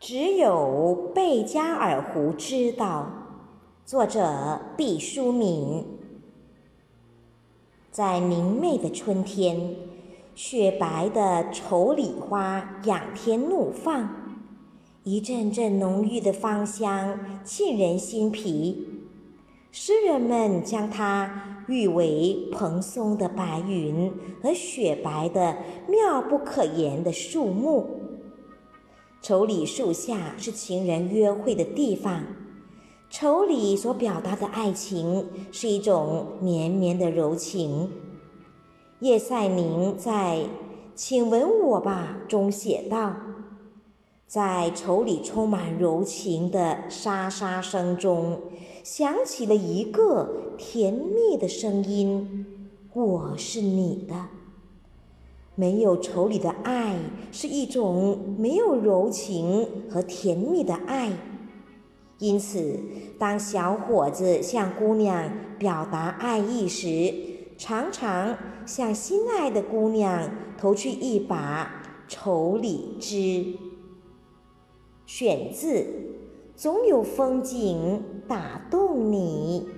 只有贝加尔湖知道。作者毕淑敏。在明媚的春天，雪白的丑李花仰天怒放，一阵阵浓郁的芳香沁人心脾。诗人们将它誉为蓬松的白云和雪白的妙不可言的树木。丑李树下是情人约会的地方，丑李所表达的爱情是一种绵绵的柔情。叶赛宁在《请吻我吧》中写道：“在丑李充满柔情的沙沙声中，响起了一个甜蜜的声音：‘我是你的。’”没有愁里的爱是一种没有柔情和甜蜜的爱，因此，当小伙子向姑娘表达爱意时，常常向心爱的姑娘投去一把愁李枝。选自《总有风景打动你》。